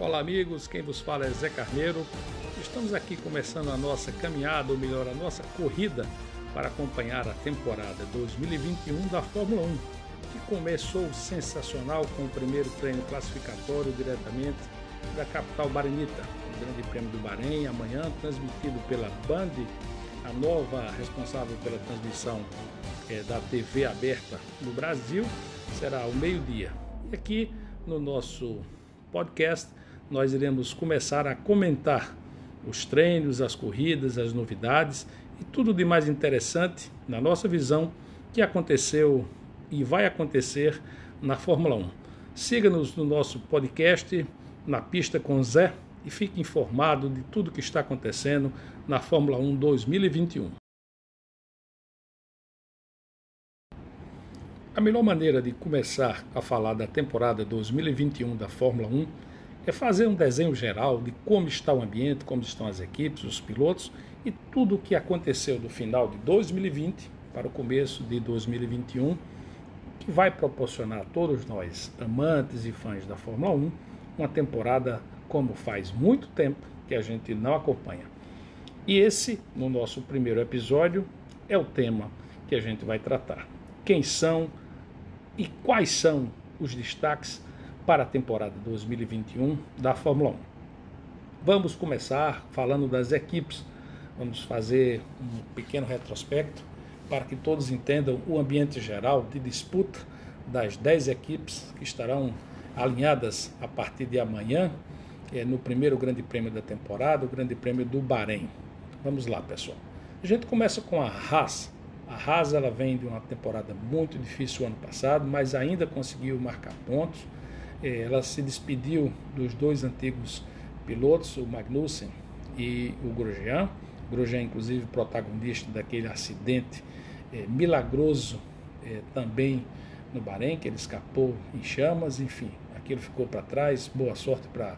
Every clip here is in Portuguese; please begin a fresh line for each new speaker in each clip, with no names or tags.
Olá, amigos. Quem vos fala é Zé Carneiro. Estamos aqui começando a nossa caminhada, ou melhor, a nossa corrida para acompanhar a temporada 2021 da Fórmula 1, que começou sensacional com o primeiro treino classificatório diretamente da capital barenita, o Grande Prêmio do Bahrein, amanhã transmitido pela Band, a nova responsável pela transmissão é, da TV aberta no Brasil, será ao meio-dia. E aqui no nosso podcast nós iremos começar a comentar os treinos, as corridas, as novidades e tudo de mais interessante, na nossa visão, que aconteceu e vai acontecer na Fórmula 1. Siga-nos no nosso podcast, na pista com Zé, e fique informado de tudo que está acontecendo na Fórmula 1 2021. A melhor maneira de começar a falar da temporada 2021 da Fórmula 1 é fazer um desenho geral de como está o ambiente, como estão as equipes, os pilotos e tudo o que aconteceu do final de 2020 para o começo de 2021, que vai proporcionar a todos nós, amantes e fãs da Fórmula 1, uma temporada como faz muito tempo que a gente não acompanha. E esse, no nosso primeiro episódio, é o tema que a gente vai tratar. Quem são e quais são os destaques para a temporada 2021 da Fórmula 1. Vamos começar falando das equipes. Vamos fazer um pequeno retrospecto para que todos entendam o ambiente geral de disputa das 10 equipes que estarão alinhadas a partir de amanhã é, no primeiro Grande Prêmio da temporada, o Grande Prêmio do Bahrein. Vamos lá, pessoal. A gente começa com a Haas. A Haas ela vem de uma temporada muito difícil ano passado, mas ainda conseguiu marcar pontos ela se despediu dos dois antigos pilotos, o Magnussen e o Grosjean. Grosjean, inclusive, protagonista daquele acidente é, milagroso é, também no Bahrein, que ele escapou em chamas, enfim, aquilo ficou para trás. Boa sorte para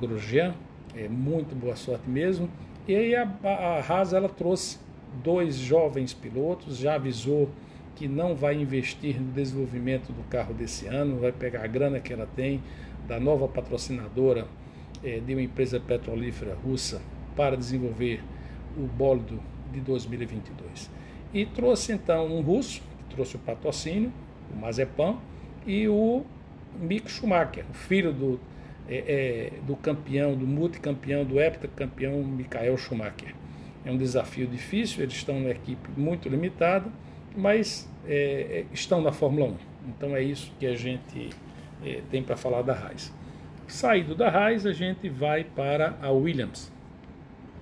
Grosjean, é, muito boa sorte mesmo. E aí a, a Haas ela trouxe dois jovens pilotos, já avisou que não vai investir no desenvolvimento do carro desse ano, vai pegar a grana que ela tem da nova patrocinadora é, de uma empresa petrolífera russa para desenvolver o bólido de 2022. E trouxe então um russo, que trouxe o patrocínio, o Mazepan, e o Mick Schumacher, o filho do, é, é, do campeão, do multicampeão, do heptacampeão Michael Schumacher. É um desafio difícil, eles estão numa equipe muito limitada, mas é, é, estão na Fórmula 1. Então é isso que a gente é, tem para falar da Haas. Saído da Haas, a gente vai para a Williams.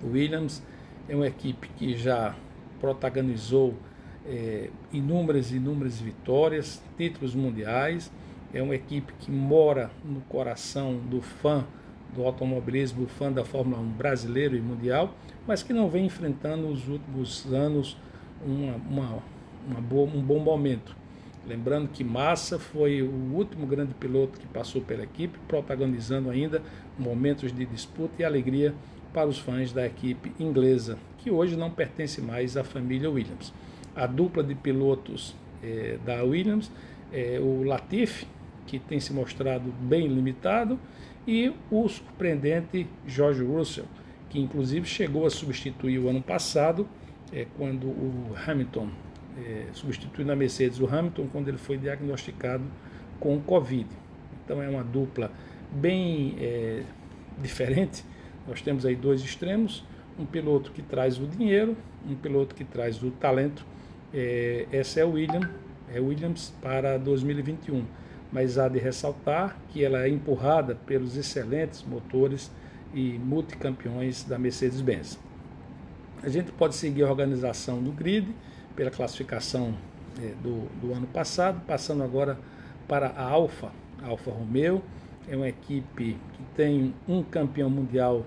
Williams é uma equipe que já protagonizou é, inúmeras e inúmeras vitórias, títulos mundiais. É uma equipe que mora no coração do fã do automobilismo, fã da Fórmula 1 brasileiro e mundial, mas que não vem enfrentando nos últimos anos uma uma boa, um bom momento. Lembrando que Massa foi o último grande piloto que passou pela equipe, protagonizando ainda momentos de disputa e alegria para os fãs da equipe inglesa, que hoje não pertence mais à família Williams. A dupla de pilotos é, da Williams é o Latifi, que tem se mostrado bem limitado, e o surpreendente George Russell, que inclusive chegou a substituir o ano passado, é, quando o Hamilton é, substituindo a Mercedes o Hamilton quando ele foi diagnosticado com Covid. Então é uma dupla bem é, diferente. Nós temos aí dois extremos, um piloto que traz o dinheiro, um piloto que traz o talento. É, essa é o William, é Williams para 2021. Mas há de ressaltar que ela é empurrada pelos excelentes motores e multicampeões da Mercedes-Benz. A gente pode seguir a organização do grid pela classificação é, do, do ano passado, passando agora para a Alfa, Alfa Romeo. É uma equipe que tem um campeão mundial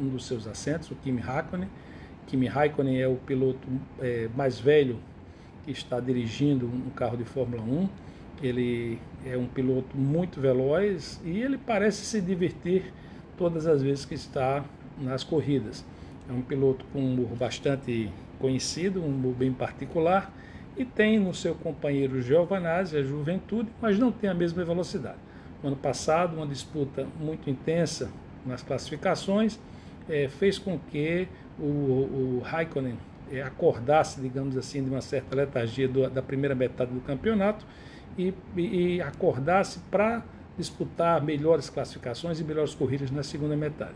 um dos seus assentos, o Kimi Raikkonen. Kimi Raikkonen é o piloto é, mais velho que está dirigindo um carro de Fórmula 1. Ele é um piloto muito veloz e ele parece se divertir todas as vezes que está nas corridas. É um piloto com bastante conhecido, um bem particular, e tem no seu companheiro Giovanazzi a juventude, mas não tem a mesma velocidade. O ano passado, uma disputa muito intensa nas classificações é, fez com que o, o Raikkonen é, acordasse, digamos assim, de uma certa letargia do, da primeira metade do campeonato e, e, e acordasse para disputar melhores classificações e melhores corridas na segunda metade.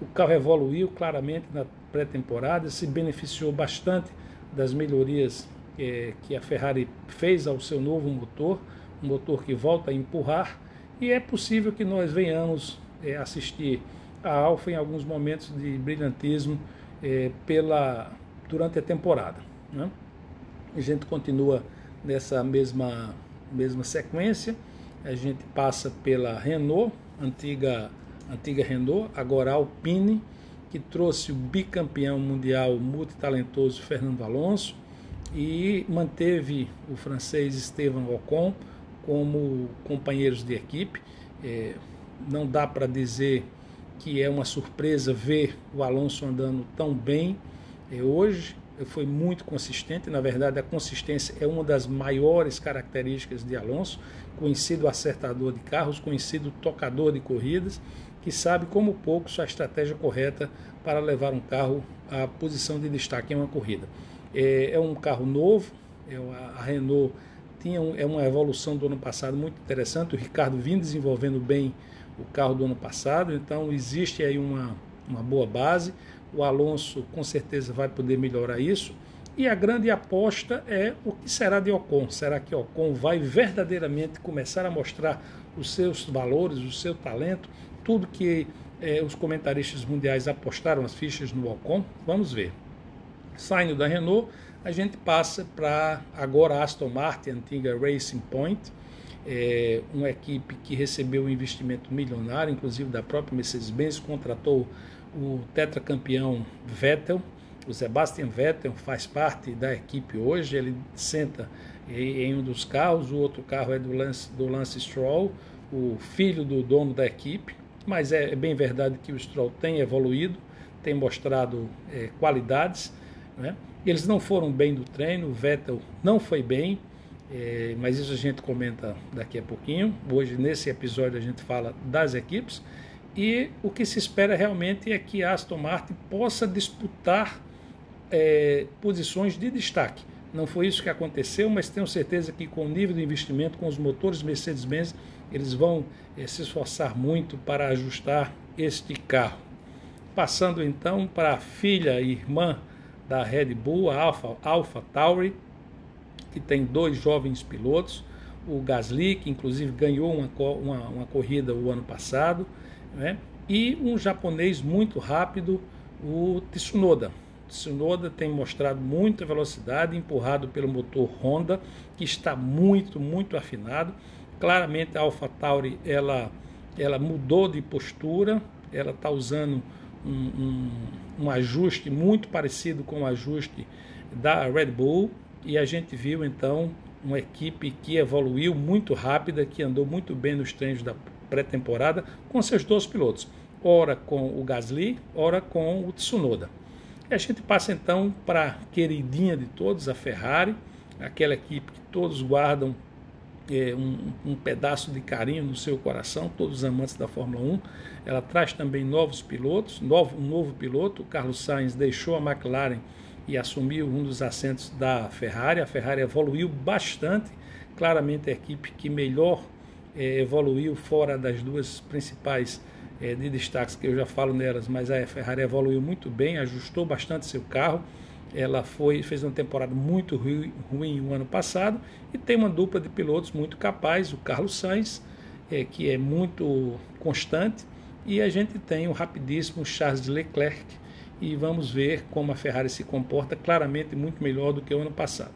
O carro evoluiu claramente na pré-temporada, se beneficiou bastante das melhorias é, que a Ferrari fez ao seu novo motor, um motor que volta a empurrar, e é possível que nós venhamos é, assistir a Alfa em alguns momentos de brilhantismo é, pela, durante a temporada. Né? A gente continua nessa mesma, mesma sequência, a gente passa pela Renault, antiga, antiga Renault, agora Alpine, que trouxe o bicampeão mundial multitalentoso Fernando Alonso e manteve o francês Esteban Ocon como companheiros de equipe. É, não dá para dizer que é uma surpresa ver o Alonso andando tão bem é, hoje. Foi muito consistente, na verdade, a consistência é uma das maiores características de Alonso. Conhecido acertador de carros, conhecido tocador de corridas, que sabe como pouco sua estratégia correta para levar um carro à posição de destaque em uma corrida. É, é um carro novo, é, a Renault tinha um, é uma evolução do ano passado muito interessante. O Ricardo vinha desenvolvendo bem o carro do ano passado, então existe aí uma, uma boa base. O Alonso com certeza vai poder melhorar isso. E a grande aposta é o que será de Ocon. Será que Ocon vai verdadeiramente começar a mostrar os seus valores, o seu talento, tudo que eh, os comentaristas mundiais apostaram as fichas no Ocon? Vamos ver. Saindo da Renault, a gente passa para agora Aston Martin, antiga Racing Point, é, uma equipe que recebeu um investimento milionário, inclusive da própria Mercedes-Benz, contratou o tetracampeão Vettel. O Sebastian Vettel faz parte da equipe hoje, ele senta em um dos carros, o outro carro é do Lance, do Lance Stroll, o filho do dono da equipe, mas é, é bem verdade que o Stroll tem evoluído, tem mostrado é, qualidades, né? Eles não foram bem no treino, o Vettel não foi bem, é, mas isso a gente comenta daqui a pouquinho. Hoje, nesse episódio, a gente fala das equipes. E o que se espera realmente é que a Aston Martin possa disputar é, posições de destaque. Não foi isso que aconteceu, mas tenho certeza que com o nível de investimento, com os motores Mercedes-Benz, eles vão é, se esforçar muito para ajustar este carro. Passando então para a filha e irmã da Red Bull, a Alpha, Alpha Tauri, que tem dois jovens pilotos, o Gasly, que inclusive ganhou uma, uma, uma corrida o ano passado, né? e um japonês muito rápido, o Tsunoda. Tsunoda tem mostrado muita velocidade, empurrado pelo motor Honda, que está muito, muito afinado. Claramente a AlphaTauri ela, ela mudou de postura, ela está usando um, um, um ajuste muito parecido com o ajuste da Red Bull e a gente viu então uma equipe que evoluiu muito rápida, que andou muito bem nos treinos da pré-temporada com seus dois pilotos, ora com o Gasly, ora com o Tsunoda. E a gente passa então para a queridinha de todos, a Ferrari, aquela equipe que todos guardam é, um, um, pedaço de carinho no seu coração, todos os amantes da Fórmula 1. Ela traz também novos pilotos, novo, um novo piloto. O Carlos Sainz deixou a McLaren e assumiu um dos assentos da Ferrari. A Ferrari evoluiu bastante, claramente a equipe que melhor é, evoluiu fora das duas principais é, de destaques que eu já falo nelas, mas a Ferrari evoluiu muito bem, ajustou bastante seu carro ela foi fez uma temporada muito ruim, ruim o ano passado e tem uma dupla de pilotos muito capaz, o Carlos Sainz, é, que é muito constante, e a gente tem o rapidíssimo Charles Leclerc, e vamos ver como a Ferrari se comporta, claramente muito melhor do que o ano passado.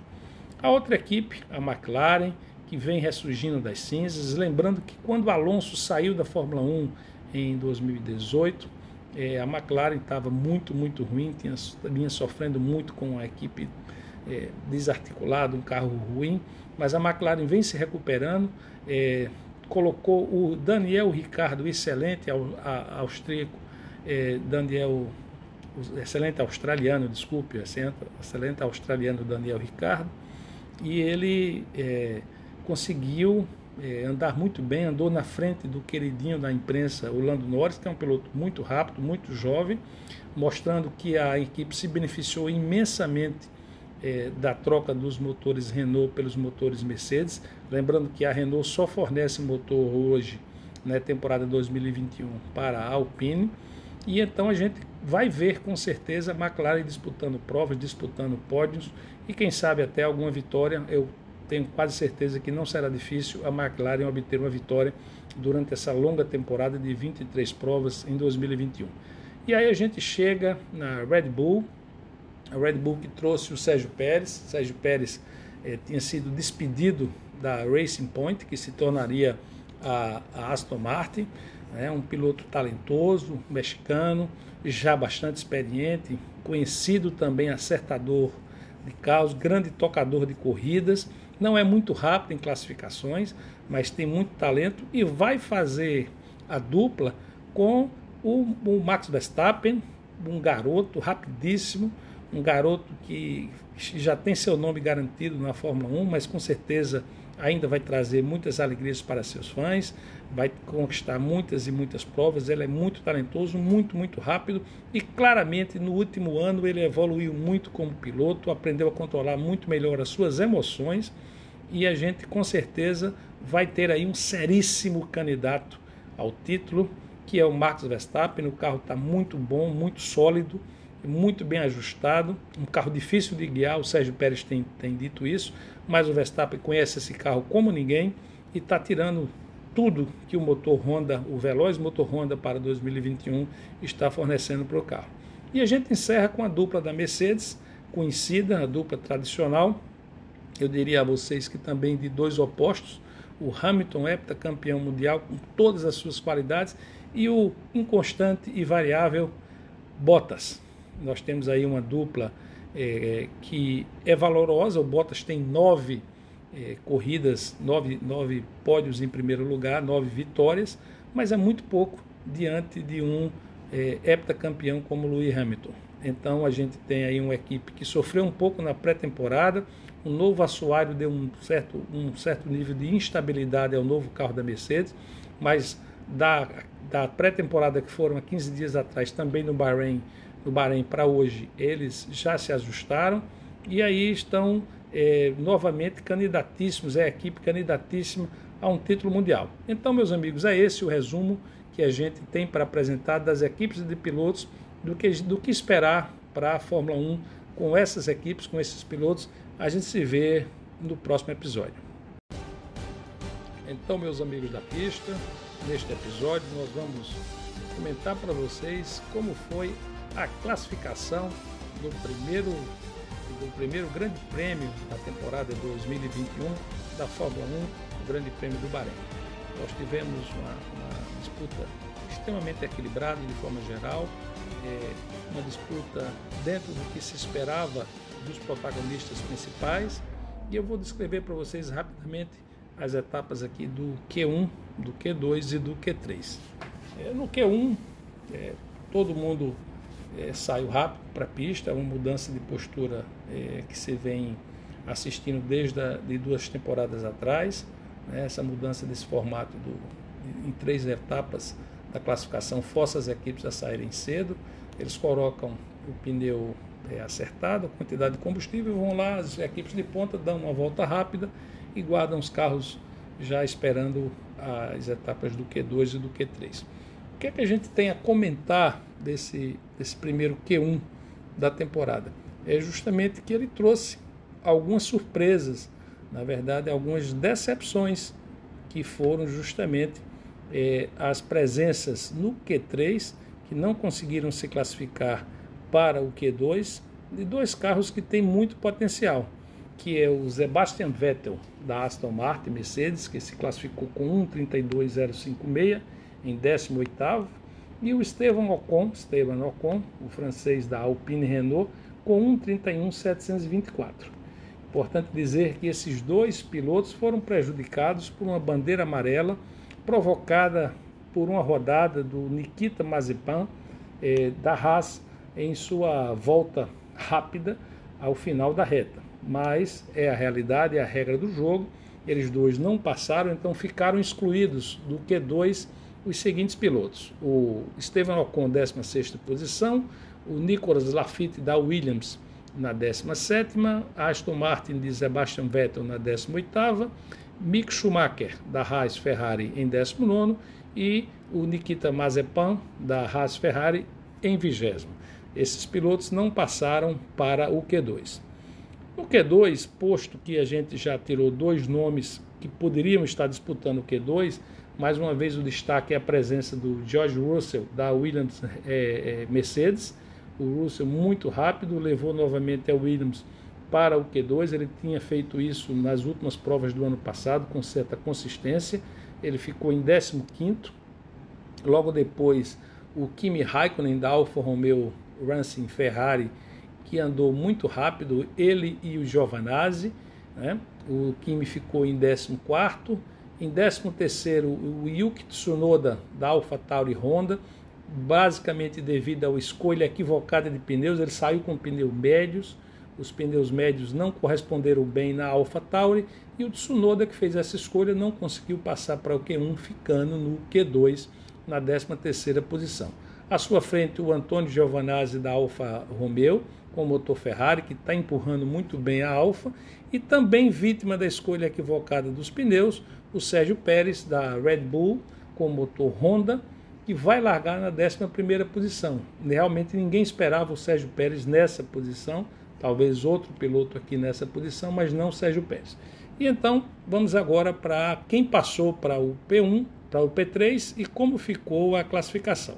A outra equipe, a McLaren, que vem ressurgindo das cinzas, lembrando que quando Alonso saiu da Fórmula 1 em 2018, é, a McLaren estava muito, muito ruim, tinha, vinha sofrendo muito com a equipe é, desarticulada, um carro ruim, mas a McLaren vem se recuperando, é, colocou o Daniel Ricardo, excelente austríaco, é, Daniel, excelente australiano, desculpe, excelente australiano Daniel Ricardo, e ele é, conseguiu é, andar muito bem, andou na frente do queridinho da imprensa, o Lando Norris, que é um piloto muito rápido, muito jovem, mostrando que a equipe se beneficiou imensamente é, da troca dos motores Renault pelos motores Mercedes. Lembrando que a Renault só fornece motor hoje, na né, temporada 2021, para a Alpine. E então a gente vai ver com certeza a McLaren disputando provas, disputando pódios e quem sabe até alguma vitória. Eu tenho quase certeza que não será difícil a McLaren obter uma vitória durante essa longa temporada de 23 provas em 2021. E aí a gente chega na Red Bull, a Red Bull que trouxe o Sérgio Pérez. Sérgio Pérez eh, tinha sido despedido da Racing Point, que se tornaria a, a Aston Martin. É um piloto talentoso, mexicano, já bastante experiente, conhecido também acertador de carros, grande tocador de corridas. Não é muito rápido em classificações, mas tem muito talento e vai fazer a dupla com o, o Max Verstappen, um garoto rapidíssimo, um garoto que já tem seu nome garantido na Fórmula 1, mas com certeza ainda vai trazer muitas alegrias para seus fãs, vai conquistar muitas e muitas provas. Ele é muito talentoso, muito, muito rápido e claramente no último ano ele evoluiu muito como piloto, aprendeu a controlar muito melhor as suas emoções e a gente com certeza vai ter aí um seríssimo candidato ao título que é o Max Verstappen. O carro está muito bom, muito sólido, muito bem ajustado. Um carro difícil de guiar, o Sérgio Pérez tem, tem dito isso, mas o Verstappen conhece esse carro como ninguém e está tirando tudo que o motor Honda, o veloz motor Honda para 2021 está fornecendo para o carro. E a gente encerra com a dupla da Mercedes, conhecida, a dupla tradicional. Eu diria a vocês que também de dois opostos, o Hamilton heptacampeão mundial com todas as suas qualidades e o inconstante e variável Bottas. Nós temos aí uma dupla é, que é valorosa. O Bottas tem nove é, corridas, nove, nove pódios em primeiro lugar, nove vitórias, mas é muito pouco diante de um é, heptacampeão como Lewis Hamilton. Então a gente tem aí uma equipe que sofreu um pouco na pré-temporada, o novo assoalho deu um certo, um certo nível de instabilidade ao novo carro da Mercedes, mas da da pré-temporada que foram há 15 dias atrás, também no Bahrein, no Bahrein para hoje, eles já se ajustaram e aí estão é, novamente candidatíssimos, é a equipe candidatíssima a um título mundial. Então, meus amigos, é esse o resumo que a gente tem para apresentar das equipes de pilotos, do que, do que esperar para a Fórmula 1 com essas equipes, com esses pilotos. A gente se vê no próximo episódio. Então, meus amigos da pista, Neste episódio, nós vamos comentar para vocês como foi a classificação do primeiro, do primeiro Grande Prêmio da temporada 2021 da Fórmula 1, o Grande Prêmio do Bahrein. Nós tivemos uma, uma disputa extremamente equilibrada de forma geral, é, uma disputa dentro do que se esperava dos protagonistas principais, e eu vou descrever para vocês rapidamente as etapas aqui do Q1, do Q2 e do Q3. É, no Q1, é, todo mundo é, saiu rápido para a pista, é uma mudança de postura é, que se vem assistindo desde a, de duas temporadas atrás. Né, essa mudança desse formato do, em três etapas da classificação força as equipes a saírem cedo. Eles colocam o pneu é, acertado, a quantidade de combustível, vão lá, as equipes de ponta dão uma volta rápida e guardam os carros já esperando as etapas do Q2 e do Q3. Que é que a gente tem a comentar desse, desse primeiro Q1 da temporada? É justamente que ele trouxe algumas surpresas, na verdade, algumas decepções que foram justamente é, as presenças no Q3 que não conseguiram se classificar para o Q2 de dois carros que têm muito potencial que é o Sebastian Vettel da Aston Martin Mercedes, que se classificou com 1.32.056 em 18º, e o Esteban Ocon, Esteban Ocon, o francês da Alpine Renault, com 1.31.724. Importante dizer que esses dois pilotos foram prejudicados por uma bandeira amarela provocada por uma rodada do Nikita Mazepan eh, da Haas em sua volta rápida ao final da reta mas é a realidade, é a regra do jogo Eles dois não passaram, então ficaram excluídos do Q2 os seguintes pilotos: o Esteban Ocon, 16 posição, o Nicolas Lafitte da Williams na 17, Aston Martin de Sebastian Vettel na 18, Mick Schumacher da Haas Ferrari em 19 e o Nikita Mazepan da Haas Ferrari em 20. Esses pilotos não passaram para o Q2. No Q2, posto que a gente já tirou dois nomes que poderiam estar disputando o Q2, mais uma vez o destaque é a presença do George Russell da Williams é, é, Mercedes. O Russell muito rápido levou novamente a Williams para o Q2. Ele tinha feito isso nas últimas provas do ano passado com certa consistência. Ele ficou em 15 Logo depois, o Kimi Raikkonen da Alfa Romeo Racing Ferrari, que andou muito rápido, ele e o Giovanazzi. Né? O Kimi ficou em 14 em 13º, o Yuki Tsunoda da AlphaTauri Honda, basicamente devido à escolha equivocada de pneus, ele saiu com pneus médios, os pneus médios não corresponderam bem na AlphaTauri e o Tsunoda que fez essa escolha não conseguiu passar para o Q1, ficando no Q2 na 13ª posição. À sua frente, o Antônio Giovanazzi da Alfa Romeo, com o motor Ferrari, que está empurrando muito bem a Alfa, e também vítima da escolha equivocada dos pneus, o Sérgio Pérez da Red Bull, com motor Honda, que vai largar na 11ª posição. Realmente ninguém esperava o Sérgio Pérez nessa posição, talvez outro piloto aqui nessa posição, mas não o Sérgio Pérez. E então, vamos agora para quem passou para o P1, para o P3 e como ficou a classificação.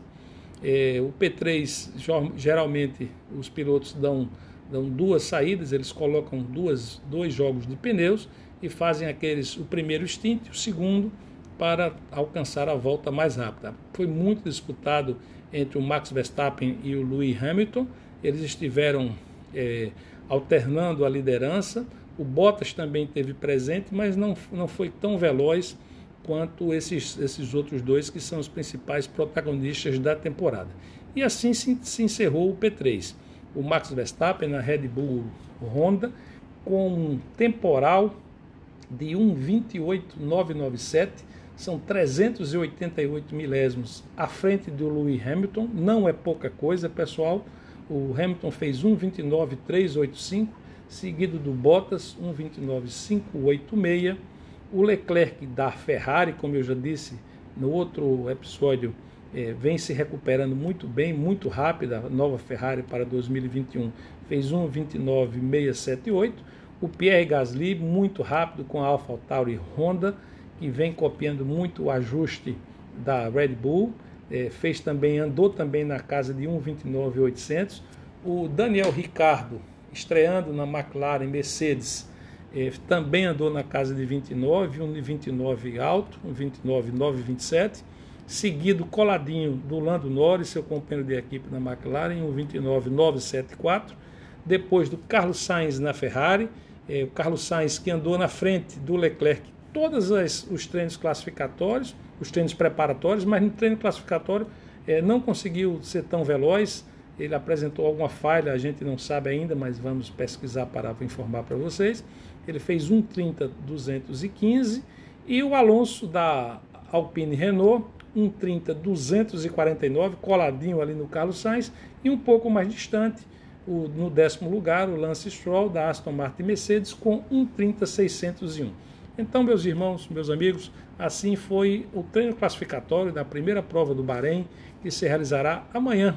É, o P3, geralmente, os pilotos dão, dão duas saídas, eles colocam duas, dois jogos de pneus e fazem aqueles o primeiro stint, o segundo, para alcançar a volta mais rápida. Foi muito disputado entre o Max Verstappen e o Lewis Hamilton. Eles estiveram é, alternando a liderança. O Bottas também teve presente, mas não, não foi tão veloz quanto esses, esses outros dois que são os principais protagonistas da temporada. E assim se, se encerrou o P3. O Max Verstappen na Red Bull Honda com um temporal de 1,28997, são 388 milésimos à frente do Lewis Hamilton, não é pouca coisa, pessoal. O Hamilton fez 1,29385, seguido do Bottas 1,29586 o Leclerc da Ferrari, como eu já disse no outro episódio, é, vem se recuperando muito bem, muito rápido. A nova Ferrari para 2021 fez 1,29,678. O Pierre Gasly, muito rápido com a AlphaTauri Honda, que vem copiando muito o ajuste da Red Bull. É, fez também, andou também na casa de 1,29,800. O Daniel Ricardo, estreando na McLaren Mercedes, é, também andou na casa de 29, um de 29 alto, um 29, 927, seguido coladinho do Lando Norris, seu companheiro de equipe na McLaren, um 29, 974, depois do Carlos Sainz na Ferrari, é, o Carlos Sainz que andou na frente do Leclerc todos os treinos classificatórios, os treinos preparatórios, mas no treino classificatório é, não conseguiu ser tão veloz, ele apresentou alguma falha, a gente não sabe ainda, mas vamos pesquisar para informar para vocês. Ele fez 1,30,215 e o Alonso da Alpine Renault 1,30,249, coladinho ali no Carlos Sainz e um pouco mais distante, o, no décimo lugar, o Lance Stroll da Aston Martin Mercedes com 1,30,601. Então, meus irmãos, meus amigos, assim foi o treino classificatório da primeira prova do Bahrein, que se realizará amanhã,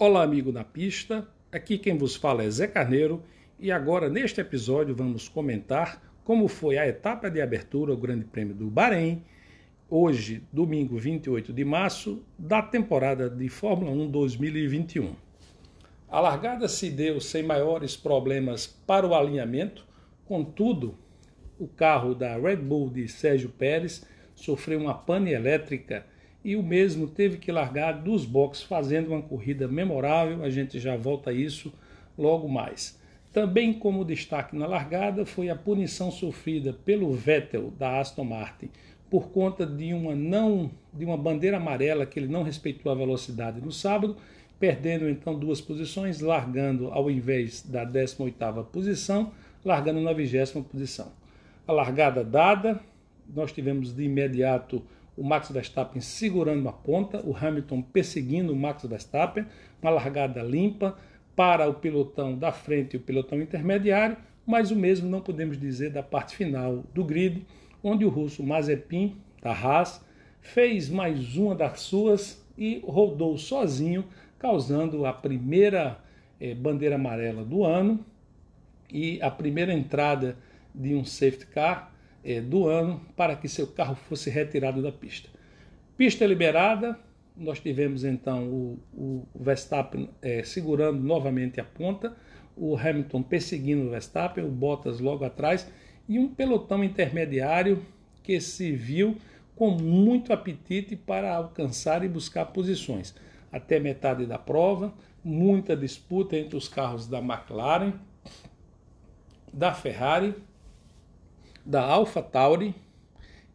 Olá, amigo na pista. Aqui quem vos fala é Zé Carneiro e agora neste episódio vamos comentar como foi a etapa de abertura ao Grande Prêmio do Bahrein, hoje, domingo 28 de março, da temporada de Fórmula 1 2021. A largada se deu sem maiores problemas para o alinhamento, contudo, o carro da Red Bull de Sérgio Pérez sofreu uma pane elétrica e o mesmo teve que largar dos boxes fazendo uma corrida memorável, a gente já volta a isso logo mais. Também como destaque na largada foi a punição sofrida pelo Vettel da Aston Martin por conta de uma não de uma bandeira amarela que ele não respeitou a velocidade no sábado, perdendo então duas posições, largando ao invés da 18ª posição, largando na 20 posição. A largada dada, nós tivemos de imediato o Max Verstappen segurando a ponta, o Hamilton perseguindo o Max Verstappen, uma largada limpa para o pelotão da frente e o pelotão intermediário, mas o mesmo não podemos dizer da parte final do grid, onde o russo Mazepin, da Haas, fez mais uma das suas e rodou sozinho, causando a primeira eh, bandeira amarela do ano e a primeira entrada de um safety car eh, do ano para que seu carro fosse retirado da pista. Pista liberada, nós tivemos então o, o Verstappen eh, segurando novamente a ponta, o Hamilton perseguindo o Verstappen, o Bottas logo atrás e um pelotão intermediário que se viu com muito apetite para alcançar e buscar posições. Até metade da prova, muita disputa entre os carros da McLaren, da Ferrari, da Alfa Tauri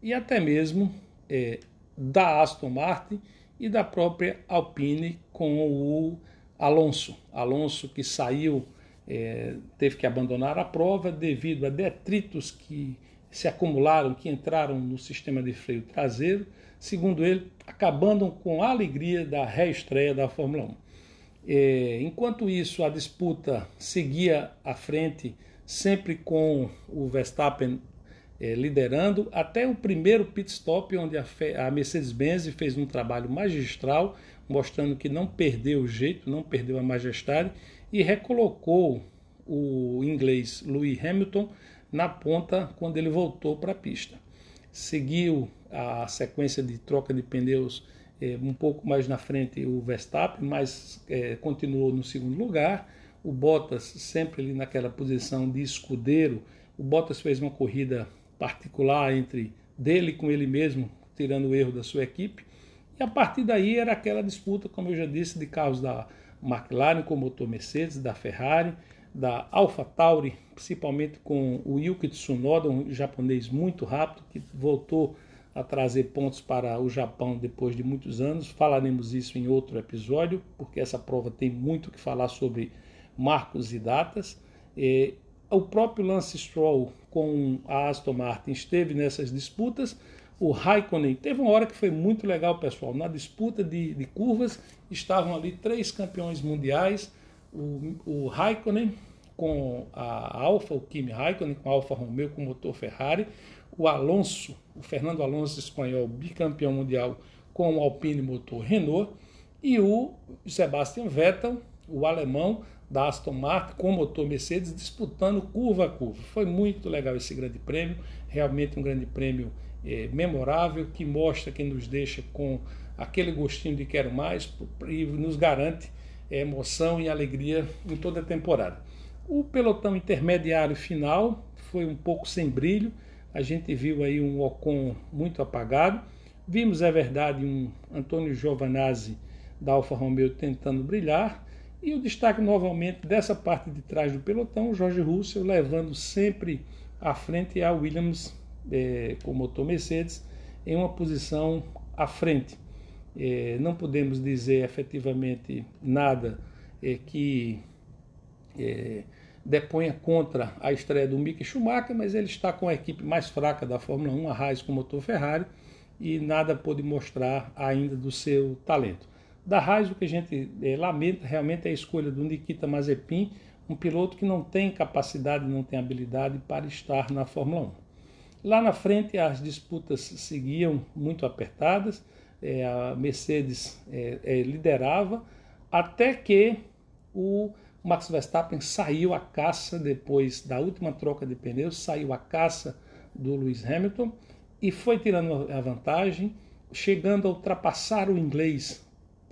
e até mesmo é, da Aston Martin e da própria Alpine com o Alonso. Alonso que saiu, é, teve que abandonar a prova devido a detritos que se acumularam, que entraram no sistema de freio traseiro, segundo ele, acabando com a alegria da reestreia da Fórmula 1. É, enquanto isso, a disputa seguia à frente, sempre com o Verstappen é, liderando, até o primeiro pit stop, onde a, a Mercedes-Benz fez um trabalho magistral, mostrando que não perdeu o jeito, não perdeu a majestade, e recolocou o inglês Lewis Hamilton na ponta quando ele voltou para a pista. Seguiu a sequência de troca de pneus é, um pouco mais na frente o Verstappen, mas é, continuou no segundo lugar. O Bottas sempre ali naquela posição de escudeiro. O Bottas fez uma corrida particular entre dele com ele mesmo, tirando o erro da sua equipe. E a partir daí era aquela disputa, como eu já disse, de carros da McLaren com o motor Mercedes, da Ferrari, da Alpha Tauri, principalmente com o Yuki Tsunoda, um japonês muito rápido, que voltou a trazer pontos para o Japão depois de muitos anos. Falaremos isso em outro episódio, porque essa prova tem muito que falar sobre marcos e datas. O próprio Lance Stroll com a Aston Martin esteve nessas disputas. O Raikkonen teve uma hora que foi muito legal, pessoal. Na disputa de, de curvas estavam ali três campeões mundiais o, o Raikkonen com a Alfa, o Kimi Raikkonen com a Alfa Romeo com motor Ferrari, o Alonso, o Fernando Alonso espanhol, bicampeão mundial com o Alpine motor Renault, e o Sebastian Vettel, o alemão da Aston Martin com motor Mercedes disputando curva a curva. Foi muito legal esse grande prêmio, realmente um grande prêmio é, memorável que mostra, que nos deixa com aquele gostinho de quero mais e nos garante é emoção e alegria em toda a temporada. O pelotão intermediário final foi um pouco sem brilho, a gente viu aí um Ocon muito apagado, vimos, é verdade, um Antônio Giovanazzi da Alfa Romeo tentando brilhar, e o destaque novamente dessa parte de trás do pelotão, Jorge Russell levando sempre à frente a Williams é, com motor Mercedes em uma posição à frente. É, não podemos dizer efetivamente nada é, que é, deponha contra a estreia do Mick Schumacher, mas ele está com a equipe mais fraca da Fórmula 1, a Haas com motor Ferrari, e nada pôde mostrar ainda do seu talento. Da Haas, o que a gente é, lamenta realmente é a escolha do Nikita Mazepin, um piloto que não tem capacidade, não tem habilidade para estar na Fórmula 1. Lá na frente, as disputas seguiam muito apertadas, é, a Mercedes é, é, liderava, até que o Max Verstappen saiu a caça depois da última troca de pneus, saiu a caça do Lewis Hamilton e foi tirando a vantagem, chegando a ultrapassar o inglês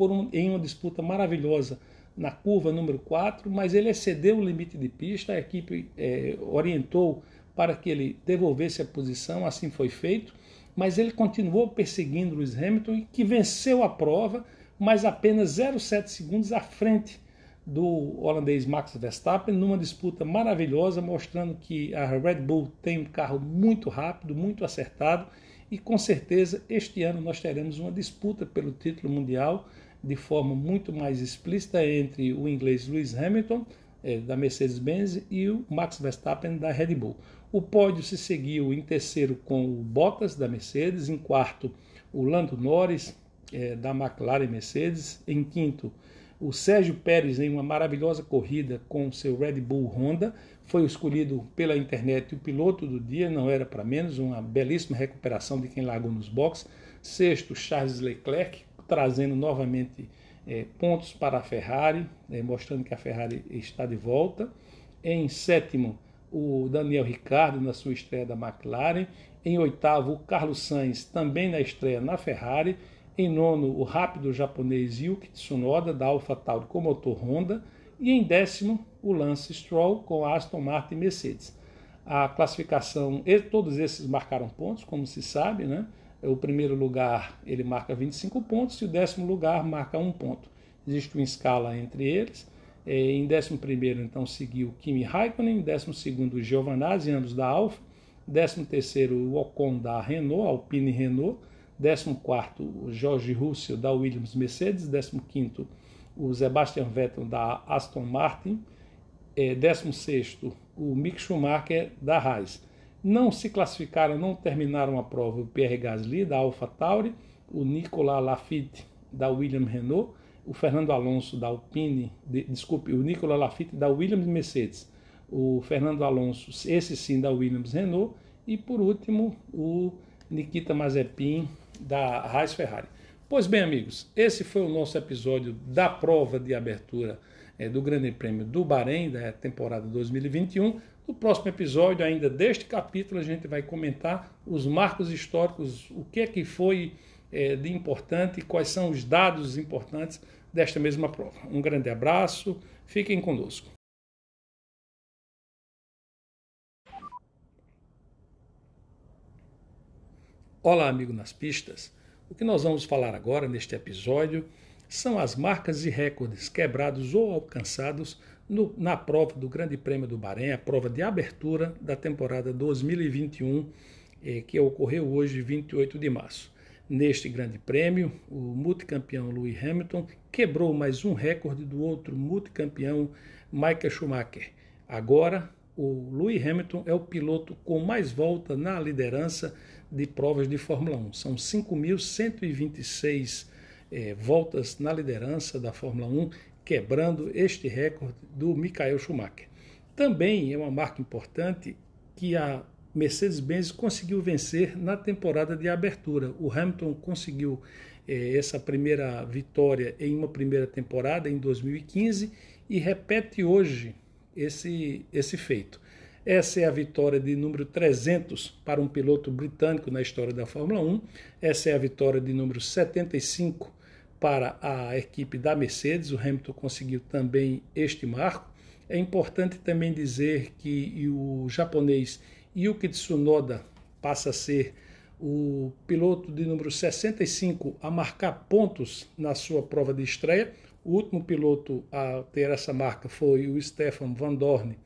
um, em uma disputa maravilhosa na curva número 4, mas ele excedeu o limite de pista, a equipe é, orientou para que ele devolvesse a posição, assim foi feito mas ele continuou perseguindo Lewis Hamilton, que venceu a prova, mas apenas 0,7 segundos à frente do holandês Max Verstappen, numa disputa maravilhosa, mostrando que a Red Bull tem um carro muito rápido, muito acertado, e com certeza este ano nós teremos uma disputa pelo título mundial de forma muito mais explícita entre o inglês Lewis Hamilton, eh, da Mercedes-Benz, e o Max Verstappen, da Red Bull. O pódio se seguiu em terceiro com o Bottas, da Mercedes, em quarto, o Lando Norris, eh, da McLaren Mercedes, em quinto, o Sérgio Pérez, em uma maravilhosa corrida com seu Red Bull Honda, foi escolhido pela internet o piloto do dia, não era para menos, uma belíssima recuperação de quem largou nos boxes. Sexto, Charles Leclerc, trazendo novamente é, pontos para a Ferrari, é, mostrando que a Ferrari está de volta. Em sétimo, o Daniel Ricciardo na sua estreia da McLaren. Em oitavo, o Carlos Sainz também na estreia na Ferrari. Em nono, o rápido japonês Yuki Tsunoda, da AlphaTauri com motor Honda. E em décimo, o Lance Stroll com Aston Martin Mercedes. A classificação, todos esses marcaram pontos, como se sabe, né? O primeiro lugar ele marca 25 pontos e o décimo lugar marca um ponto. Existe uma escala entre eles. É, em décimo primeiro, então, seguiu Kimi Raikkonen, décimo segundo, Giovanazzi, ambos da Alfa, décimo terceiro, o Ocon da Renault, Alpine Renault, 14 o Jorge Russell da Williams Mercedes, 15 o Sebastian Vettel da Aston Martin, 16 é, o Mick Schumacher da Haas. Não se classificaram, não terminaram a prova o Pierre Gasly da AlphaTauri, o Nicolas Lafitte da Williams Renault, o Fernando Alonso da Alpine, de, desculpe, o Nicolas Lafitte da Williams Mercedes, o Fernando Alonso, esse sim da Williams Renault, e por último o Nikita Mazepin da Raiz Ferrari. Pois bem, amigos, esse foi o nosso episódio da prova de abertura é, do Grande Prêmio do Bahrein, da temporada 2021. No próximo episódio, ainda deste capítulo, a gente vai comentar os marcos históricos, o que é que foi é, de importante, quais são os dados importantes desta mesma prova. Um grande abraço, fiquem conosco. Olá, amigo nas pistas. O que nós vamos falar agora neste episódio são as marcas e recordes quebrados ou alcançados no, na prova do Grande Prêmio do Bahrein, a prova de abertura da temporada 2021, eh, que ocorreu hoje, 28 de março. Neste Grande Prêmio, o multicampeão Lewis Hamilton quebrou mais um recorde do outro multicampeão Michael Schumacher. Agora, o Lewis Hamilton é o piloto com mais volta na liderança de provas de Fórmula 1. São 5.126 é, voltas na liderança da Fórmula 1, quebrando este recorde do Michael Schumacher. Também é uma marca importante que a Mercedes-Benz conseguiu vencer na temporada de abertura. O Hamilton conseguiu é, essa primeira vitória em uma primeira temporada, em 2015, e repete hoje esse, esse feito. Essa é a vitória de número 300 para um piloto britânico na história da Fórmula 1. Essa é a vitória de número 75 para a equipe da Mercedes. O Hamilton conseguiu também este marco. É importante também dizer que o japonês Yuki Tsunoda passa a ser o piloto de número 65 a marcar pontos na sua prova de estreia. O último piloto a ter essa marca foi o Stefan Van Dorn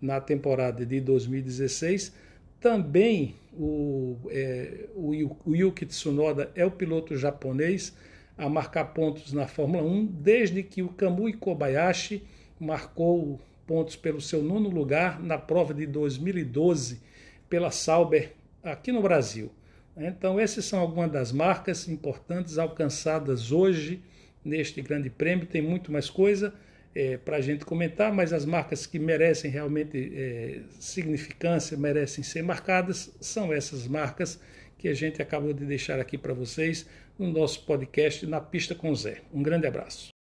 na temporada de 2016. Também o, é, o, o Yuki Tsunoda é o piloto japonês a marcar pontos na Fórmula 1, desde que o Kamui Kobayashi marcou pontos pelo seu nono lugar na prova de 2012 pela Sauber aqui no Brasil. Então, essas são algumas das marcas importantes alcançadas hoje neste Grande Prêmio. Tem muito mais coisa é, para a gente comentar, mas as marcas que merecem realmente é, significância, merecem ser marcadas, são essas marcas que a gente acabou de deixar aqui para vocês no nosso podcast Na Pista com Zé. Um grande abraço.